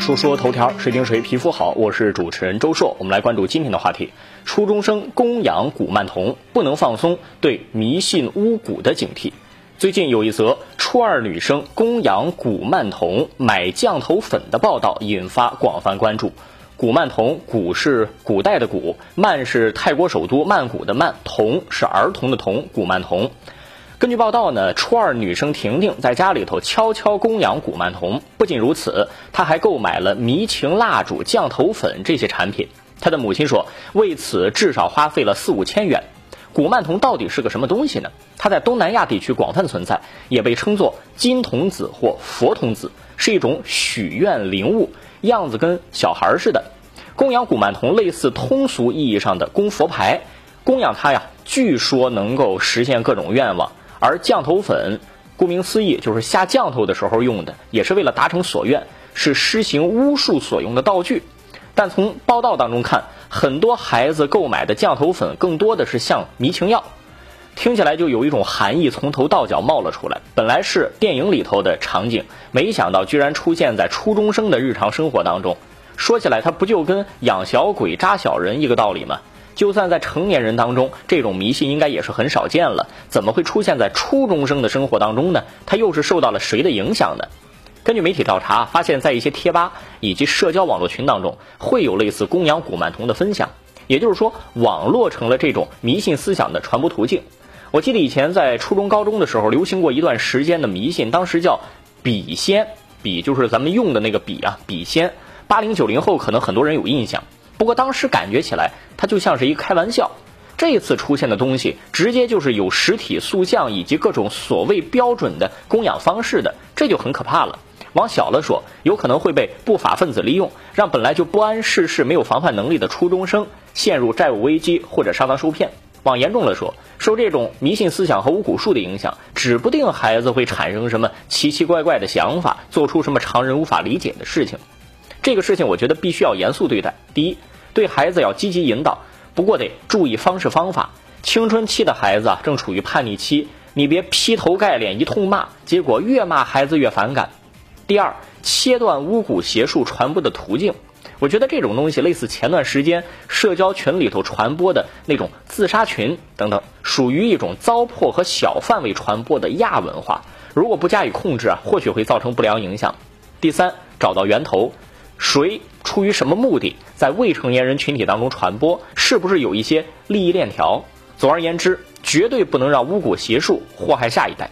说说头条，谁顶谁皮肤好？我是主持人周硕，我们来关注今天的话题：初中生供养古曼童，不能放松对迷信巫蛊的警惕。最近有一则初二女生供养古曼童买降头粉的报道，引发广泛关注。古曼童，古是古代的古，曼是泰国首都曼谷的曼，童是儿童的童，古曼童。根据报道呢，初二女生婷婷在家里头悄悄供养古曼童。不仅如此，她还购买了迷情蜡烛、降头粉这些产品。她的母亲说，为此至少花费了四五千元。古曼童到底是个什么东西呢？它在东南亚地区广泛存在，也被称作金童子或佛童子，是一种许愿灵物，样子跟小孩似的。供养古曼童类似通俗意义上的供佛牌，供养它呀，据说能够实现各种愿望。而降头粉，顾名思义就是下降头的时候用的，也是为了达成所愿，是施行巫术所用的道具。但从报道当中看，很多孩子购买的降头粉更多的是像迷情药，听起来就有一种寒意从头到脚冒了出来。本来是电影里头的场景，没想到居然出现在初中生的日常生活当中。说起来，它不就跟养小鬼扎小人一个道理吗？就算在成年人当中，这种迷信应该也是很少见了，怎么会出现在初中生的生活当中呢？他又是受到了谁的影响呢？根据媒体调查，发现在一些贴吧以及社交网络群当中，会有类似供养古曼童的分享，也就是说，网络成了这种迷信思想的传播途径。我记得以前在初中、高中的时候，流行过一段时间的迷信，当时叫笔仙，笔就是咱们用的那个笔啊，笔仙。八零九零后可能很多人有印象。不过当时感觉起来，它就像是一开玩笑。这次出现的东西，直接就是有实体塑像以及各种所谓标准的供养方式的，这就很可怕了。往小了说，有可能会被不法分子利用，让本来就不谙世事、没有防范能力的初中生陷入债务危机或者上当受骗。往严重了说，受这种迷信思想和巫蛊术的影响，指不定孩子会产生什么奇奇怪怪的想法，做出什么常人无法理解的事情。这个事情，我觉得必须要严肃对待。第一。对孩子要积极引导，不过得注意方式方法。青春期的孩子啊，正处于叛逆期，你别劈头盖脸一通骂，结果越骂孩子越反感。第二，切断巫蛊邪术传播的途径。我觉得这种东西类似前段时间社交群里头传播的那种自杀群等等，属于一种糟粕和小范围传播的亚文化。如果不加以控制啊，或许会造成不良影响。第三，找到源头。谁出于什么目的在未成年人群体当中传播？是不是有一些利益链条？总而言之，绝对不能让巫蛊邪术祸害下一代。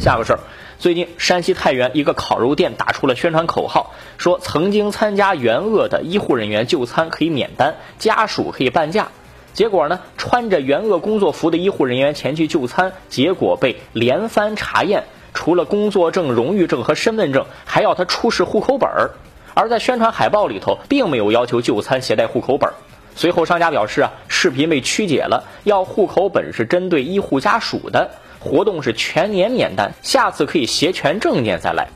下个事儿，最近山西太原一个烤肉店打出了宣传口号，说曾经参加援鄂的医护人员就餐可以免单，家属可以半价。结果呢，穿着援鄂工作服的医护人员前去就餐，结果被连番查验，除了工作证、荣誉证和身份证，还要他出示户口本儿。而在宣传海报里头，并没有要求就餐携带户口本。随后商家表示啊，视频被曲解了，要户口本是针对医护家属的，活动是全年免单，下次可以携全证件再来。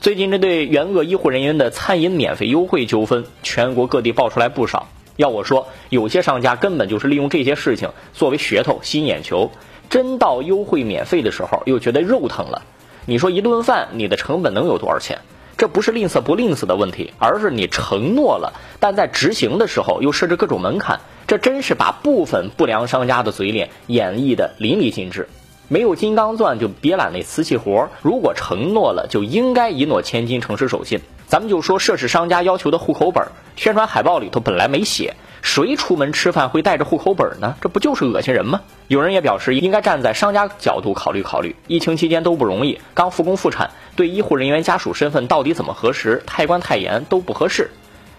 最近针对援鄂医护人员的餐饮免费优惠纠纷，全国各地爆出来不少。要我说，有些商家根本就是利用这些事情作为噱头吸引眼球，真到优惠免费的时候又觉得肉疼了。你说一顿饭你的成本能有多少钱？这不是吝啬不吝啬的问题，而是你承诺了，但在执行的时候又设置各种门槛，这真是把部分不良商家的嘴脸演绎的淋漓尽致。没有金刚钻就别揽那瓷器活儿，如果承诺了就应该一诺千金，诚实守信。咱们就说涉事商家要求的户口本，宣传海报里头本来没写。谁出门吃饭会带着户口本呢？这不就是恶心人吗？有人也表示，应该站在商家角度考虑考虑。疫情期间都不容易，刚复工复产，对医护人员家属身份到底怎么核实，太关太严都不合适。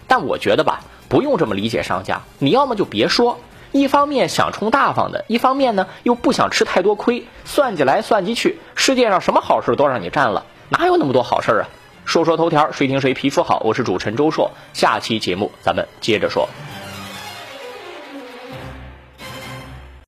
但我觉得吧，不用这么理解商家。你要么就别说，一方面想充大方的，一方面呢又不想吃太多亏，算计来算计去，世界上什么好事都让你占了，哪有那么多好事啊？说说头条，谁听谁皮肤好？我是主持人周硕，下期节目咱们接着说。